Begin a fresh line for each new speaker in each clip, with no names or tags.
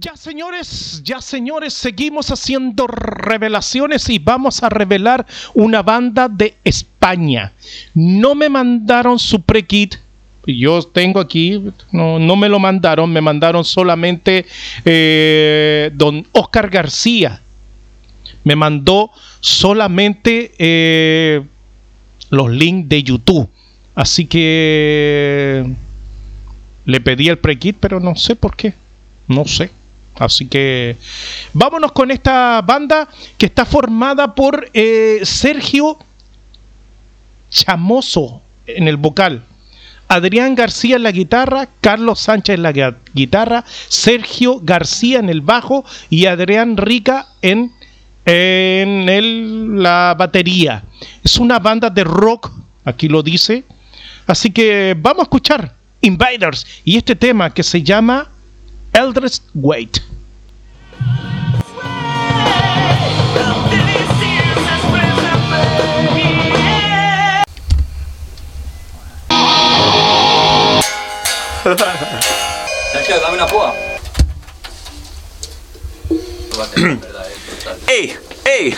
Ya señores, ya señores, seguimos haciendo revelaciones y vamos a revelar una banda de España. No me mandaron su pre-kit, yo tengo aquí, no, no, me lo mandaron, me mandaron solamente eh, don Oscar García. Me mandó solamente eh, los links de YouTube. Así que le pedí el pre-kit, pero no sé por qué. No sé. Así que vámonos con esta banda que está formada por eh, Sergio Chamoso en el vocal, Adrián García en la guitarra, Carlos Sánchez en la guitarra, Sergio García en el bajo y Adrián Rica en, en el, la batería. Es una banda de rock, aquí lo dice. Así que vamos a escuchar Invaders y este tema que se llama Eldritch Wait.
Sergio, dame una púa.
¡Ey! ¡Ey!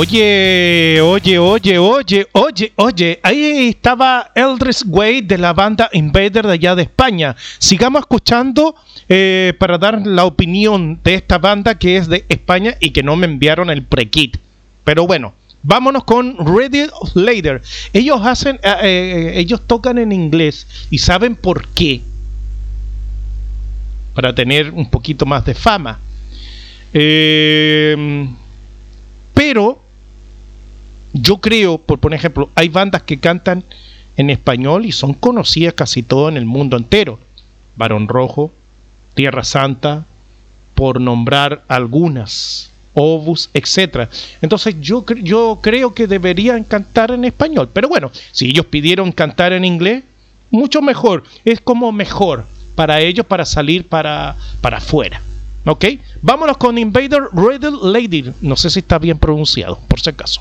Oye, oye, oye, oye, oye, oye, ahí estaba Eldris Wade de la banda Invader de allá de España. Sigamos escuchando eh, para dar la opinión de esta banda que es de España y que no me enviaron el pre-kit. Pero bueno, vámonos con Ready Later. Ellos hacen, eh, eh, ellos tocan en inglés y saben por qué. Para tener un poquito más de fama. Eh, pero yo creo, por, por ejemplo, hay bandas que cantan en español y son conocidas casi todo en el mundo entero. Barón Rojo, Tierra Santa, por nombrar algunas, Obus, etcétera. Entonces yo, yo creo que deberían cantar en español. Pero bueno, si ellos pidieron cantar en inglés, mucho mejor. Es como mejor para ellos para salir para, para afuera. ¿Ok? Vámonos con Invader Riddle Lady. No sé si está bien pronunciado, por si acaso.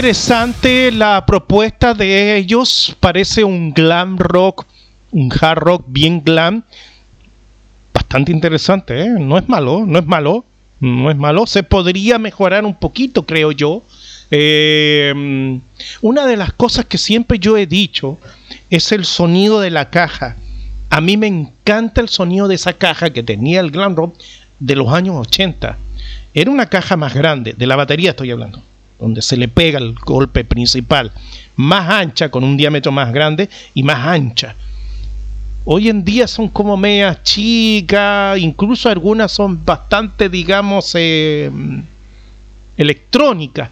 Interesante la propuesta de ellos. Parece un glam rock, un hard rock bien glam. Bastante interesante, ¿eh? No es malo, no es malo, no es malo. Se podría mejorar un poquito, creo yo. Eh, una de las cosas que siempre yo he dicho es el sonido de la caja. A mí me encanta el sonido de esa caja que tenía el glam rock de los años 80. Era una caja más grande, de la batería estoy hablando donde se le pega el golpe principal, más ancha, con un diámetro más grande y más ancha. Hoy en día son como medias chicas, incluso algunas son bastante, digamos, eh, electrónicas.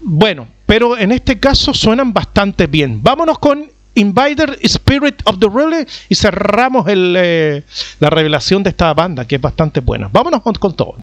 Bueno, pero en este caso suenan bastante bien. Vámonos con Invader Spirit of the Relay y cerramos eh, la revelación de esta banda que es bastante buena. Vámonos con todo.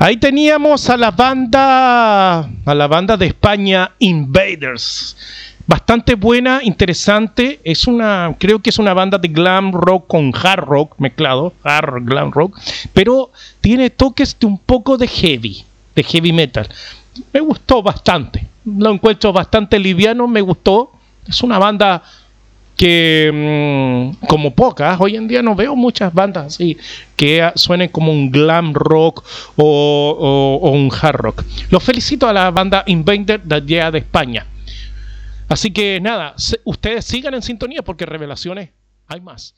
Ahí teníamos a la banda, a la banda de España, Invaders. Bastante buena, interesante. Es una, creo que es una banda de glam rock con hard rock mezclado, hard glam rock, pero tiene toques de un poco de heavy, de heavy metal. Me gustó bastante. Lo encuentro bastante liviano, me gustó. Es una banda que mm, como pocas, hoy en día no veo muchas bandas así que suenen como un glam rock o, o un hard rock. Los felicito a la banda Invader de allá de España. Así que nada, ustedes sigan en sintonía porque revelaciones hay más.